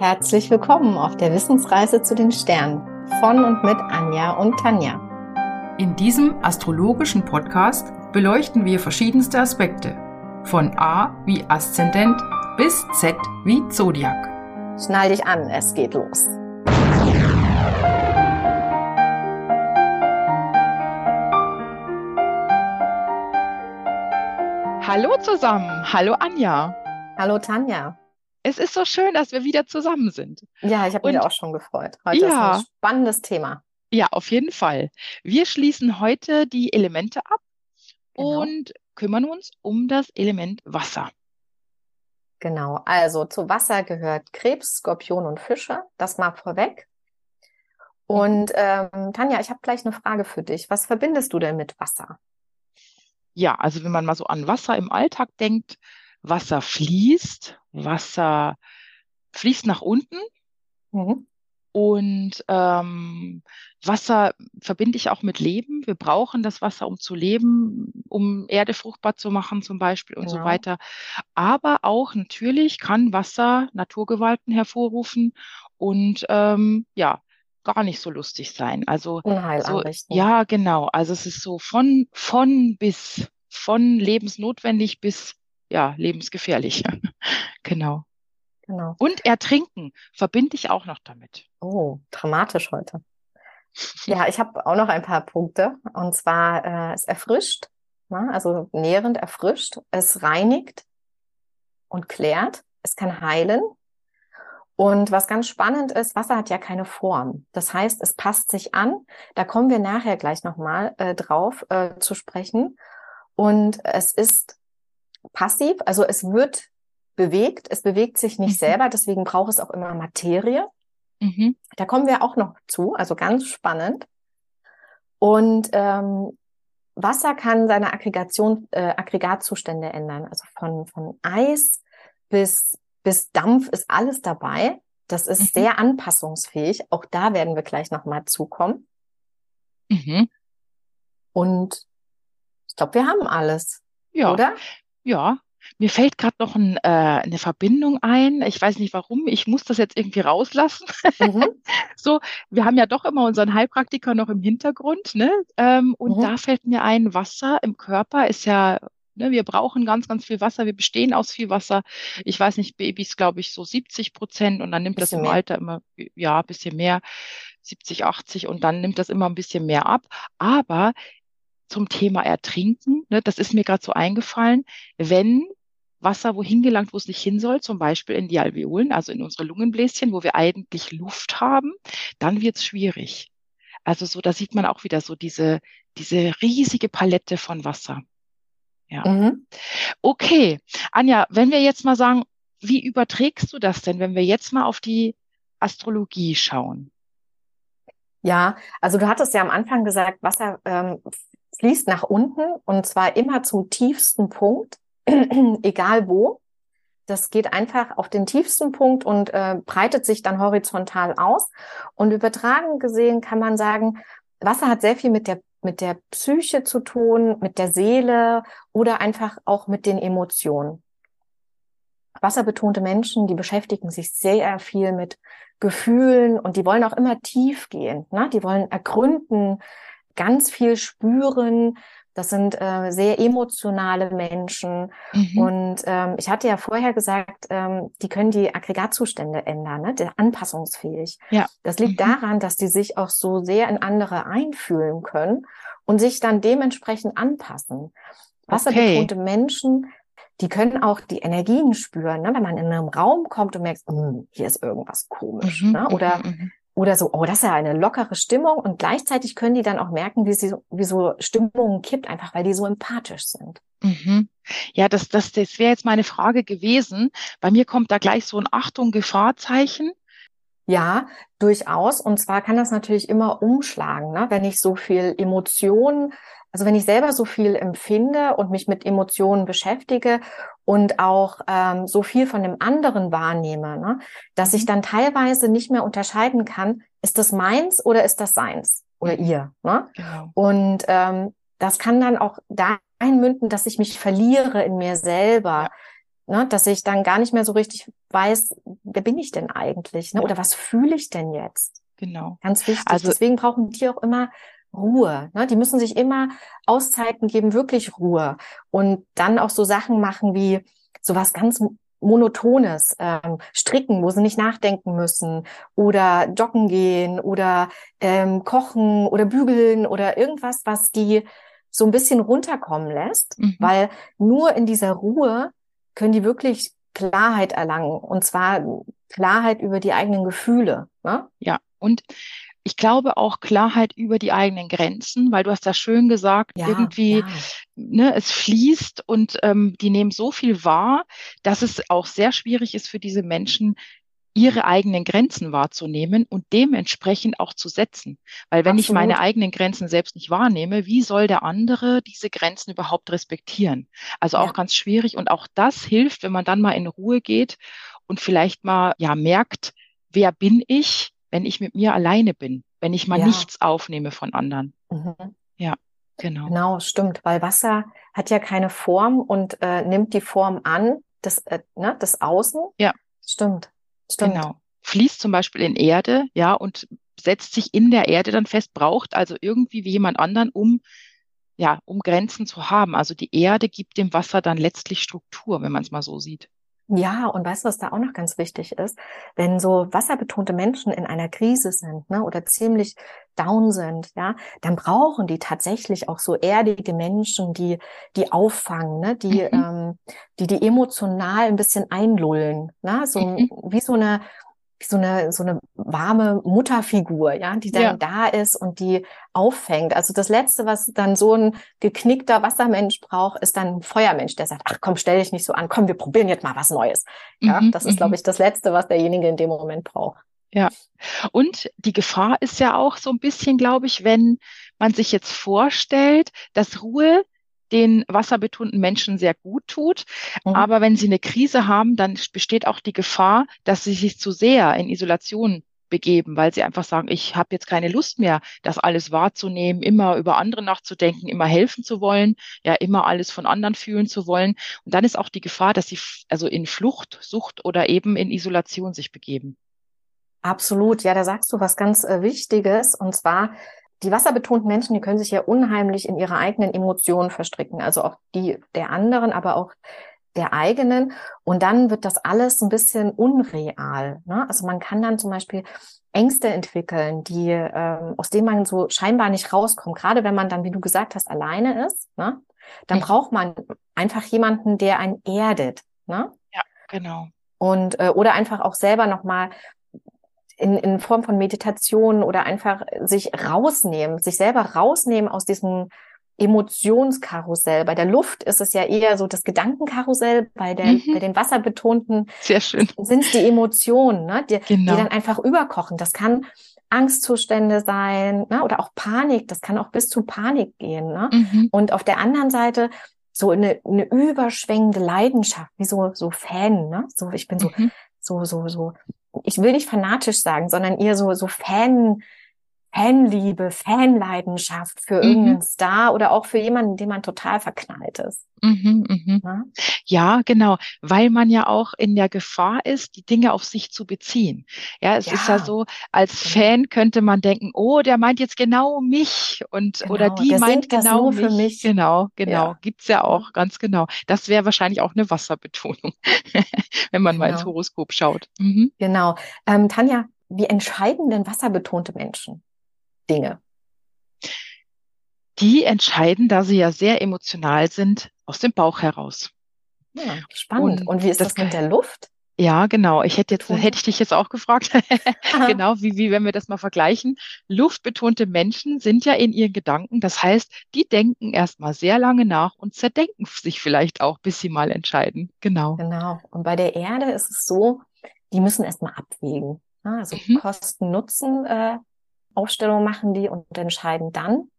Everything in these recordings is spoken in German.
Herzlich willkommen auf der Wissensreise zu den Sternen von und mit Anja und Tanja. In diesem astrologischen Podcast beleuchten wir verschiedenste Aspekte, von A wie Aszendent bis Z wie Zodiac. Schnall dich an, es geht los. Hallo zusammen, hallo Anja. Hallo Tanja. Es ist so schön, dass wir wieder zusammen sind. Ja, ich habe mich auch schon gefreut. Heute ja, ist ein spannendes Thema. Ja, auf jeden Fall. Wir schließen heute die Elemente ab genau. und kümmern uns um das Element Wasser. Genau, also zu Wasser gehört Krebs, Skorpion und Fische. Das mal vorweg. Und ähm, Tanja, ich habe gleich eine Frage für dich. Was verbindest du denn mit Wasser? Ja, also wenn man mal so an Wasser im Alltag denkt, Wasser fließt, Wasser fließt nach unten. Mhm. Und ähm, Wasser verbinde ich auch mit Leben. Wir brauchen das Wasser, um zu leben, um Erde fruchtbar zu machen zum Beispiel und genau. so weiter. Aber auch natürlich kann Wasser Naturgewalten hervorrufen und ähm, ja, gar nicht so lustig sein. Also so, ja, genau. Also es ist so von von bis von lebensnotwendig bis ja lebensgefährlich. genau. Genau. Und ertrinken verbinde ich auch noch damit. Oh, dramatisch heute. Ja, ich habe auch noch ein paar Punkte. Und zwar, äh, es erfrischt, ne? also nährend erfrischt, es reinigt und klärt, es kann heilen. Und was ganz spannend ist, Wasser hat ja keine Form. Das heißt, es passt sich an. Da kommen wir nachher gleich nochmal äh, drauf äh, zu sprechen. Und es ist passiv, also es wird bewegt. Es bewegt sich nicht mhm. selber, deswegen braucht es auch immer Materie. Mhm. Da kommen wir auch noch zu, also ganz spannend. Und ähm, Wasser kann seine Aggregation, äh, Aggregatzustände ändern. Also von, von Eis bis, bis Dampf ist alles dabei. Das ist mhm. sehr anpassungsfähig. Auch da werden wir gleich nochmal zukommen. Mhm. Und ich glaube, wir haben alles. Ja. Oder? Ja, mir fällt gerade noch ein, äh, eine Verbindung ein. Ich weiß nicht warum. Ich muss das jetzt irgendwie rauslassen. Mhm. so, wir haben ja doch immer unseren Heilpraktiker noch im Hintergrund, ne? Ähm, und mhm. da fällt mir ein, Wasser im Körper ist ja ne, wir brauchen ganz, ganz viel Wasser. Wir bestehen aus viel Wasser. Ich weiß nicht, Babys, glaube ich, so 70 Prozent und dann nimmt das im mehr. Alter immer, ja, ein bisschen mehr, 70, 80 und dann nimmt das immer ein bisschen mehr ab. Aber zum Thema Ertrinken, ne, das ist mir gerade so eingefallen, wenn Wasser wohin gelangt, wo es nicht hin soll, zum Beispiel in die Alveolen, also in unsere Lungenbläschen, wo wir eigentlich Luft haben, dann wird es schwierig. Also so, da sieht man auch wieder so diese, diese riesige Palette von Wasser. Ja. Mhm. Okay, Anja, wenn wir jetzt mal sagen, wie überträgst du das denn, wenn wir jetzt mal auf die Astrologie schauen? Ja, also du hattest ja am Anfang gesagt, Wasser ähm, fließt nach unten und zwar immer zum tiefsten Punkt. egal wo. Das geht einfach auf den tiefsten Punkt und äh, breitet sich dann horizontal aus. Und übertragen gesehen kann man sagen, Wasser hat sehr viel mit der mit der Psyche zu tun, mit der Seele oder einfach auch mit den Emotionen. Wasserbetonte Menschen, die beschäftigen sich sehr viel mit Gefühlen und die wollen auch immer tief gehen. Ne? Die wollen ergründen, ganz viel spüren, das sind äh, sehr emotionale Menschen. Mhm. Und ähm, ich hatte ja vorher gesagt, ähm, die können die Aggregatzustände ändern, ne? Der anpassungsfähig. Ja. Das liegt mhm. daran, dass die sich auch so sehr in andere einfühlen können und sich dann dementsprechend anpassen. Wasserbetonte okay. Menschen, die können auch die Energien spüren, ne? wenn man in einem Raum kommt und merkt, hm, hier ist irgendwas komisch. Mhm. Ne? Oder mhm, mhm oder so, oh, das ist ja eine lockere Stimmung und gleichzeitig können die dann auch merken, wie sie wie so Stimmungen kippt, einfach weil die so empathisch sind. Mhm. Ja, das, das, das wäre jetzt meine Frage gewesen. Bei mir kommt da gleich so ein Achtung, Gefahrzeichen. Ja, durchaus. Und zwar kann das natürlich immer umschlagen, ne? wenn ich so viel Emotionen also wenn ich selber so viel empfinde und mich mit Emotionen beschäftige und auch ähm, so viel von dem anderen wahrnehme, ne, dass ich mhm. dann teilweise nicht mehr unterscheiden kann, ist das meins oder ist das seins oder ihr. Ne? Genau. Und ähm, das kann dann auch dahin münden, dass ich mich verliere in mir selber. Ja. Ne, dass ich dann gar nicht mehr so richtig weiß, wer bin ich denn eigentlich? Ne? Oder was fühle ich denn jetzt? Genau. Ganz wichtig. Also, Deswegen brauchen die auch immer Ruhe. Ne? Die müssen sich immer Auszeiten geben, wirklich Ruhe. Und dann auch so Sachen machen wie sowas ganz Monotones, ähm, stricken, wo sie nicht nachdenken müssen, oder joggen gehen oder ähm, kochen oder bügeln oder irgendwas, was die so ein bisschen runterkommen lässt, mhm. weil nur in dieser Ruhe können die wirklich Klarheit erlangen und zwar Klarheit über die eigenen Gefühle. Ne? Ja, und ich glaube auch Klarheit über die eigenen Grenzen, weil du hast das schön gesagt, ja, irgendwie, ja. Ne, es fließt und ähm, die nehmen so viel wahr, dass es auch sehr schwierig ist für diese Menschen, ihre eigenen Grenzen wahrzunehmen und dementsprechend auch zu setzen. Weil wenn Absolut. ich meine eigenen Grenzen selbst nicht wahrnehme, wie soll der andere diese Grenzen überhaupt respektieren? Also auch ja. ganz schwierig und auch das hilft, wenn man dann mal in Ruhe geht und vielleicht mal ja merkt, wer bin ich? wenn ich mit mir alleine bin, wenn ich mal ja. nichts aufnehme von anderen. Mhm. Ja, genau. Genau, stimmt, weil Wasser hat ja keine Form und äh, nimmt die Form an des, äh, ne, des Außen. Ja. Stimmt, stimmt. Genau. Fließt zum Beispiel in Erde, ja, und setzt sich in der Erde dann fest, braucht also irgendwie wie jemand anderen, um ja, um Grenzen zu haben. Also die Erde gibt dem Wasser dann letztlich Struktur, wenn man es mal so sieht. Ja, und weißt du, was da auch noch ganz wichtig ist? Wenn so wasserbetonte Menschen in einer Krise sind, ne, oder ziemlich down sind, ja, dann brauchen die tatsächlich auch so erdige Menschen, die, die auffangen, ne, die, mhm. ähm, die, die emotional ein bisschen einlullen, ne, so, mhm. wie so eine, so eine, so eine warme Mutterfigur, ja, die dann ja. da ist und die auffängt. Also das Letzte, was dann so ein geknickter Wassermensch braucht, ist dann ein Feuermensch, der sagt, ach komm, stell dich nicht so an, komm, wir probieren jetzt mal was Neues. Ja, mhm, das ist, glaube mhm. ich, das Letzte, was derjenige in dem Moment braucht. Ja. Und die Gefahr ist ja auch so ein bisschen, glaube ich, wenn man sich jetzt vorstellt, dass Ruhe den wasserbetonten Menschen sehr gut tut. Mhm. Aber wenn sie eine Krise haben, dann besteht auch die Gefahr, dass sie sich zu sehr in Isolation begeben, weil sie einfach sagen, ich habe jetzt keine Lust mehr, das alles wahrzunehmen, immer über andere nachzudenken, immer helfen zu wollen, ja, immer alles von anderen fühlen zu wollen. Und dann ist auch die Gefahr, dass sie also in Flucht, Sucht oder eben in Isolation sich begeben. Absolut, ja, da sagst du was ganz äh, Wichtiges. Und zwar die wasserbetonten Menschen, die können sich ja unheimlich in ihre eigenen Emotionen verstricken, also auch die der anderen, aber auch der eigenen. Und dann wird das alles ein bisschen unreal. Ne? Also man kann dann zum Beispiel Ängste entwickeln, die ähm, aus denen man so scheinbar nicht rauskommt. Gerade wenn man dann, wie du gesagt hast, alleine ist, ne? dann mhm. braucht man einfach jemanden, der einen erdet. Ne? Ja, genau. Und äh, oder einfach auch selber nochmal in, in Form von Meditation oder einfach sich rausnehmen, sich selber rausnehmen aus diesem Emotionskarussell. Bei der Luft ist es ja eher so das Gedankenkarussell, bei, der, mhm. bei den wasserbetonten Sehr schön. sind es die Emotionen, ne, die, genau. die dann einfach überkochen. Das kann Angstzustände sein ne, oder auch Panik. Das kann auch bis zu Panik gehen. Ne? Mhm. Und auf der anderen Seite so eine, eine überschwängende Leidenschaft, wie so, so Fan. Ne? So, ich bin so, mhm. so, so, so ich will nicht fanatisch sagen, sondern eher so, so Fan, Fanliebe, Fanleidenschaft für mhm. irgendeinen Star oder auch für jemanden, dem man total verknallt ist. Mhm, mhm. Ja? ja? genau, weil man ja auch in der Gefahr ist, die Dinge auf sich zu beziehen. Ja, es ja. ist ja so, als genau. Fan könnte man denken, oh, der meint jetzt genau mich und genau, oder die meint genau mich. mich. Genau, genau, ja. gibt's ja auch, ganz genau. Das wäre wahrscheinlich auch eine Wasserbetonung, wenn man genau. mal ins genau. Horoskop schaut. Mhm. Genau. Ähm, Tanja, wie entscheiden denn wasserbetonte Menschen? Dinge? Die entscheiden, da sie ja sehr emotional sind, aus dem Bauch heraus. Ja, spannend. Und, Und wie ist das, das mit der Luft? Ja, genau. Ich hätte jetzt, hätte ich dich jetzt auch gefragt. genau, wie, wie, wenn wir das mal vergleichen. Luftbetonte Menschen sind ja in ihren Gedanken. Das heißt, die denken erstmal sehr lange nach und zerdenken sich vielleicht auch, bis sie mal entscheiden. Genau. Genau. Und bei der Erde ist es so, die müssen erstmal abwägen. Also mhm. Kosten, Nutzen, äh, Aufstellung machen die und entscheiden dann.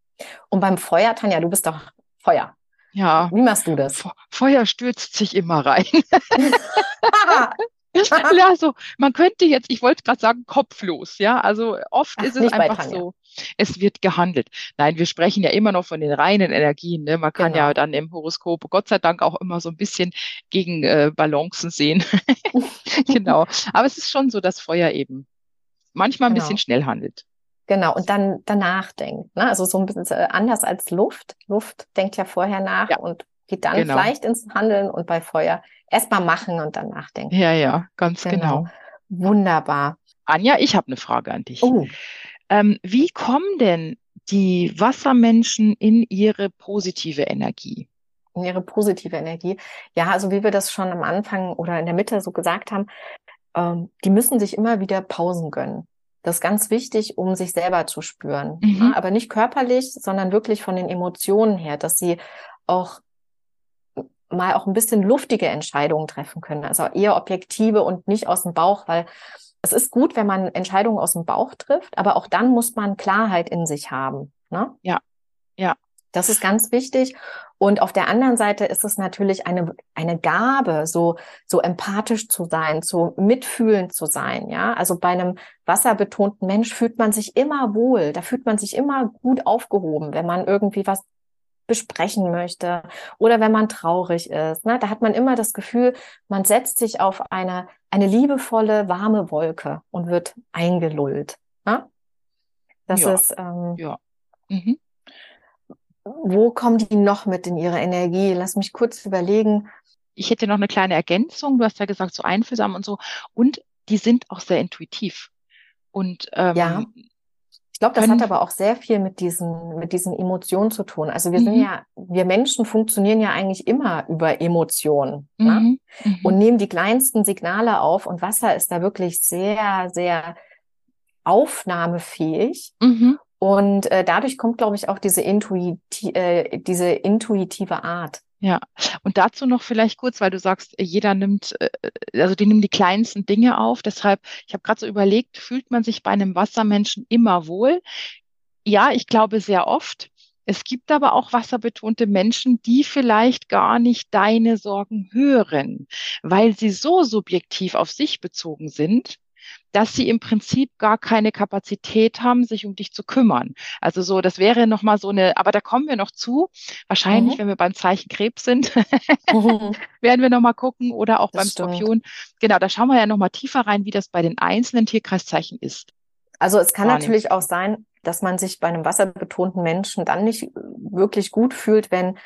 Und beim Feuer, Tanja, du bist doch Feuer. Ja. Wie machst du das? Feuer stürzt sich immer rein. ja, so, man könnte jetzt, ich wollte gerade sagen, kopflos, ja. Also oft Ach, ist es einfach so. es wird gehandelt. Nein, wir sprechen ja immer noch von den reinen Energien. Ne? Man kann genau. ja dann im Horoskop Gott sei Dank auch immer so ein bisschen gegen äh, Balancen sehen. genau. Aber es ist schon so, dass Feuer eben manchmal ein genau. bisschen schnell handelt. Genau, und dann danach denkt. Ne? Also so ein bisschen äh, anders als Luft. Luft denkt ja vorher nach ja. und geht dann genau. vielleicht ins Handeln und bei Feuer erstmal machen und dann nachdenken. Ja, ja, ganz genau. genau. Wunderbar. Anja, ich habe eine Frage an dich. Oh. Ähm, wie kommen denn die Wassermenschen in ihre positive Energie? In ihre positive Energie. Ja, also wie wir das schon am Anfang oder in der Mitte so gesagt haben, ähm, die müssen sich immer wieder Pausen gönnen. Das ist ganz wichtig, um sich selber zu spüren. Mhm. Ja, aber nicht körperlich, sondern wirklich von den Emotionen her, dass sie auch mal auch ein bisschen luftige Entscheidungen treffen können. Also eher objektive und nicht aus dem Bauch, weil es ist gut, wenn man Entscheidungen aus dem Bauch trifft, aber auch dann muss man Klarheit in sich haben. Ne? Ja, ja. Das ist ganz wichtig. Und auf der anderen Seite ist es natürlich eine, eine Gabe, so, so empathisch zu sein, so mitfühlend zu sein. Ja, also bei einem wasserbetonten Mensch fühlt man sich immer wohl. Da fühlt man sich immer gut aufgehoben, wenn man irgendwie was besprechen möchte oder wenn man traurig ist. Ne? Da hat man immer das Gefühl, man setzt sich auf eine, eine liebevolle, warme Wolke und wird eingelullt. Ne? Das ja. ist ähm, ja. Mhm. Wo kommen die noch mit in ihre Energie? Lass mich kurz überlegen. Ich hätte noch eine kleine Ergänzung. Du hast ja gesagt, so einfühlsam und so. Und die sind auch sehr intuitiv. Und ähm, ja. Ich glaube, das hat aber auch sehr viel mit diesen, mit diesen Emotionen zu tun. Also wir mhm. sind ja, wir Menschen funktionieren ja eigentlich immer über Emotionen ne? mhm. ne? und nehmen die kleinsten Signale auf. Und Wasser ist da wirklich sehr, sehr aufnahmefähig. Und äh, dadurch kommt, glaube ich, auch diese, intuiti äh, diese intuitive Art. Ja, und dazu noch vielleicht kurz, weil du sagst, jeder nimmt, äh, also die nehmen die kleinsten Dinge auf. Deshalb, ich habe gerade so überlegt, fühlt man sich bei einem Wassermenschen immer wohl? Ja, ich glaube sehr oft. Es gibt aber auch wasserbetonte Menschen, die vielleicht gar nicht deine Sorgen hören, weil sie so subjektiv auf sich bezogen sind, dass sie im Prinzip gar keine Kapazität haben, sich um dich zu kümmern. Also so, das wäre nochmal so eine, aber da kommen wir noch zu. Wahrscheinlich, mhm. wenn wir beim Zeichen Krebs sind, mhm. werden wir nochmal gucken oder auch das beim stimmt. Skorpion. Genau, da schauen wir ja nochmal tiefer rein, wie das bei den einzelnen Tierkreiszeichen ist. Also es kann Wahrnehmen. natürlich auch sein, dass man sich bei einem wasserbetonten Menschen dann nicht wirklich gut fühlt, wenn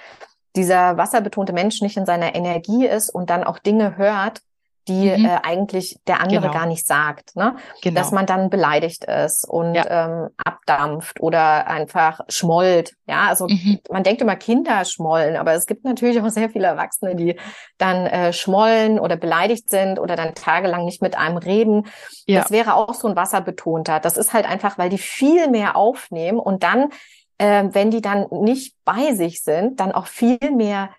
dieser wasserbetonte Mensch nicht in seiner Energie ist und dann auch Dinge hört, die mhm. äh, eigentlich der andere genau. gar nicht sagt, ne? Genau. Dass man dann beleidigt ist und ja. ähm, abdampft oder einfach schmollt. Ja, also mhm. man denkt immer Kinder schmollen, aber es gibt natürlich auch sehr viele Erwachsene, die dann äh, schmollen oder beleidigt sind oder dann tagelang nicht mit einem reden. Ja. Das wäre auch so ein wasserbetonter. Das ist halt einfach, weil die viel mehr aufnehmen und dann, äh, wenn die dann nicht bei sich sind, dann auch viel mehr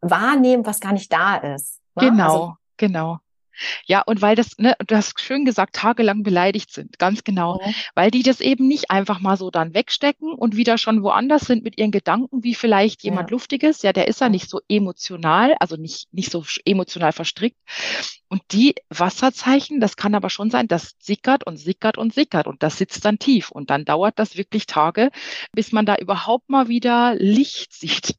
wahrnehmen, was gar nicht da ist. Ne? Genau. Also, Genau. Ja, und weil das, ne, du hast schön gesagt, tagelang beleidigt sind, ganz genau, mhm. weil die das eben nicht einfach mal so dann wegstecken und wieder schon woanders sind mit ihren Gedanken, wie vielleicht jemand ja. Luftiges, ja, der ist ja nicht so emotional, also nicht, nicht so emotional verstrickt. Und die Wasserzeichen, das kann aber schon sein, das sickert und sickert und sickert und das sitzt dann tief und dann dauert das wirklich Tage, bis man da überhaupt mal wieder Licht sieht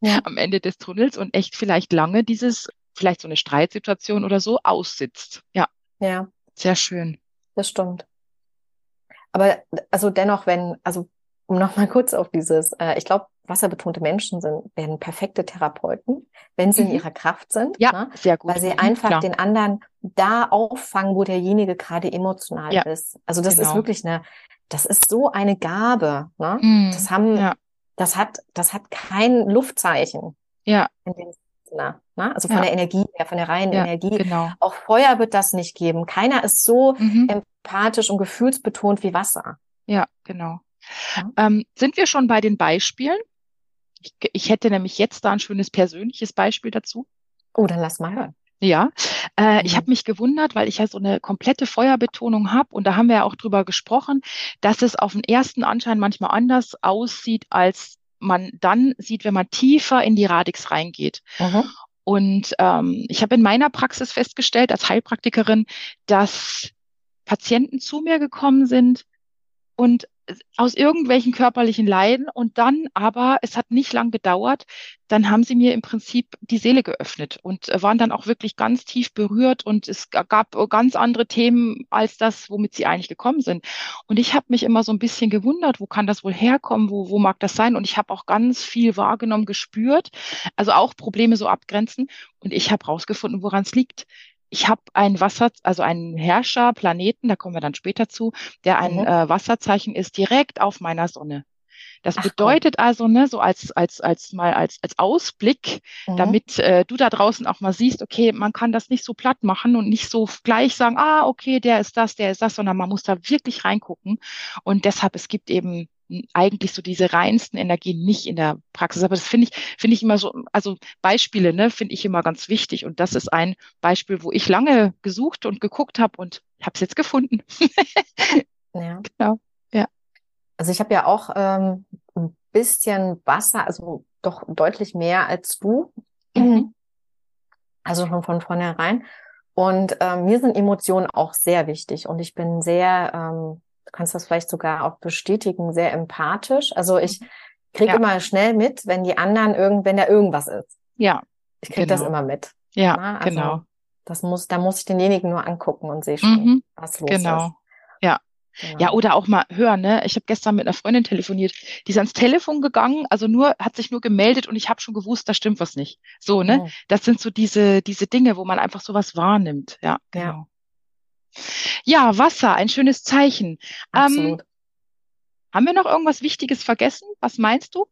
ja. am Ende des Tunnels und echt vielleicht lange dieses vielleicht so eine Streitsituation oder so aussitzt. Ja. Ja. Sehr schön. Das stimmt. Aber also dennoch, wenn, also um nochmal kurz auf dieses, äh, ich glaube, wasserbetonte Menschen sind, werden perfekte Therapeuten, wenn sie mhm. in ihrer Kraft sind. Ja, ne? sehr gut. Weil sie mhm, einfach klar. den anderen da auffangen, wo derjenige gerade emotional ja, ist. Also das genau. ist wirklich eine, das ist so eine Gabe. Ne? Mhm. Das haben, ja. das hat, das hat kein Luftzeichen. Ja. In dem Sinne. Ne? Also von ja. der Energie her, von der reinen ja, Energie. Genau. Auch Feuer wird das nicht geben. Keiner ist so mhm. empathisch und gefühlsbetont wie Wasser. Ja, genau. Ja. Ähm, sind wir schon bei den Beispielen? Ich, ich hätte nämlich jetzt da ein schönes persönliches Beispiel dazu. Oh, dann lass mal hören. Ja, äh, ich mhm. habe mich gewundert, weil ich ja so eine komplette Feuerbetonung habe und da haben wir ja auch drüber gesprochen, dass es auf den ersten Anschein manchmal anders aussieht, als man dann sieht, wenn man tiefer in die Radix reingeht. Mhm. Und ähm, ich habe in meiner Praxis festgestellt als Heilpraktikerin, dass Patienten zu mir gekommen sind und aus irgendwelchen körperlichen Leiden und dann aber, es hat nicht lang gedauert, dann haben sie mir im Prinzip die Seele geöffnet und waren dann auch wirklich ganz tief berührt und es gab ganz andere Themen als das, womit sie eigentlich gekommen sind. Und ich habe mich immer so ein bisschen gewundert, wo kann das wohl herkommen, wo, wo mag das sein? Und ich habe auch ganz viel wahrgenommen, gespürt, also auch Probleme so abgrenzen und ich habe rausgefunden, woran es liegt ich habe ein Wasser, also einen Herrscher, Planeten, da kommen wir dann später zu, der ein mhm. äh, Wasserzeichen ist, direkt auf meiner Sonne. Das Ach, bedeutet Gott. also, ne, so als, als, als mal als, als Ausblick, mhm. damit äh, du da draußen auch mal siehst, okay, man kann das nicht so platt machen und nicht so gleich sagen, ah, okay, der ist das, der ist das, sondern man muss da wirklich reingucken. Und deshalb, es gibt eben eigentlich so diese reinsten Energien nicht in der Praxis. Aber das finde ich, finde ich immer so, also Beispiele, ne, finde ich immer ganz wichtig. Und das ist ein Beispiel, wo ich lange gesucht und geguckt habe und habe es jetzt gefunden. ja. Genau. Ja. Also ich habe ja auch ähm, ein bisschen Wasser, also doch deutlich mehr als du. Mhm. Also schon von vornherein. Und ähm, mir sind Emotionen auch sehr wichtig und ich bin sehr ähm, du kannst das vielleicht sogar auch bestätigen, sehr empathisch. Also ich mhm. kriege ja. immer schnell mit, wenn die anderen irgend, wenn da irgendwas ist. Ja. Ich kriege genau. das immer mit. Ja, Na, also genau. Das muss, da muss ich denjenigen nur angucken und sehe schon, mhm. was los genau. ist. Ja. Genau. Ja, oder auch mal hören, ne? Ich habe gestern mit einer Freundin telefoniert, die ist ans Telefon gegangen, also nur, hat sich nur gemeldet und ich habe schon gewusst, da stimmt was nicht. So, ne? Mhm. Das sind so diese, diese Dinge, wo man einfach sowas wahrnimmt. Ja, genau. Ja. Ja, Wasser, ein schönes Zeichen. Ähm, Absolut. Haben wir noch irgendwas Wichtiges vergessen? Was meinst du?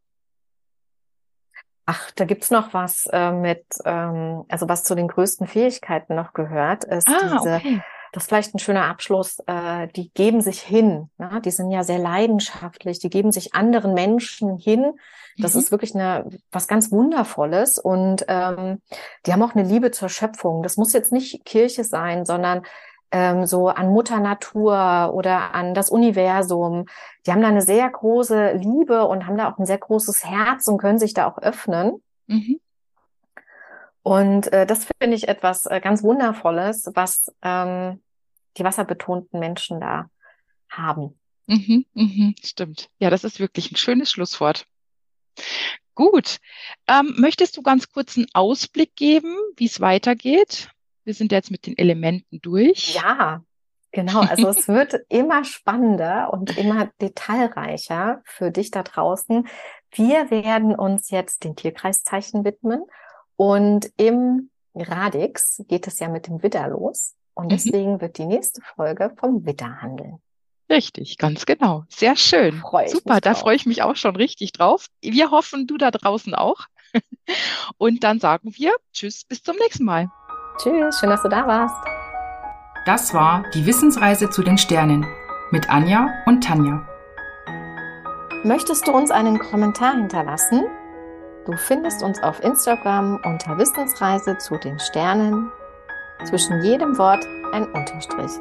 Ach, da gibt's noch was äh, mit, ähm, also was zu den größten Fähigkeiten noch gehört, ist ah, diese, okay. das ist vielleicht ein schöner Abschluss, äh, die geben sich hin, ne? die sind ja sehr leidenschaftlich, die geben sich anderen Menschen hin. Das mhm. ist wirklich eine, was ganz Wundervolles und ähm, die haben auch eine Liebe zur Schöpfung. Das muss jetzt nicht Kirche sein, sondern ähm, so an Mutter Natur oder an das Universum. Die haben da eine sehr große Liebe und haben da auch ein sehr großes Herz und können sich da auch öffnen. Mhm. Und äh, das finde ich etwas äh, ganz Wundervolles, was ähm, die wasserbetonten Menschen da haben. Mhm, mhm, stimmt. Ja, das ist wirklich ein schönes Schlusswort. Gut. Ähm, möchtest du ganz kurz einen Ausblick geben, wie es weitergeht? Wir sind jetzt mit den Elementen durch. Ja, genau. Also es wird immer spannender und immer detailreicher für dich da draußen. Wir werden uns jetzt den Tierkreiszeichen widmen und im Radix geht es ja mit dem Widder los. Und mhm. deswegen mhm. wird die nächste Folge vom Widder handeln. Richtig, ganz genau. Sehr schön. Super, da freue ich mich auch schon richtig drauf. Wir hoffen, du da draußen auch. Und dann sagen wir Tschüss, bis zum nächsten Mal. Tschüss, schön, dass du da warst. Das war die Wissensreise zu den Sternen mit Anja und Tanja. Möchtest du uns einen Kommentar hinterlassen? Du findest uns auf Instagram unter Wissensreise zu den Sternen. Zwischen jedem Wort ein Unterstrich.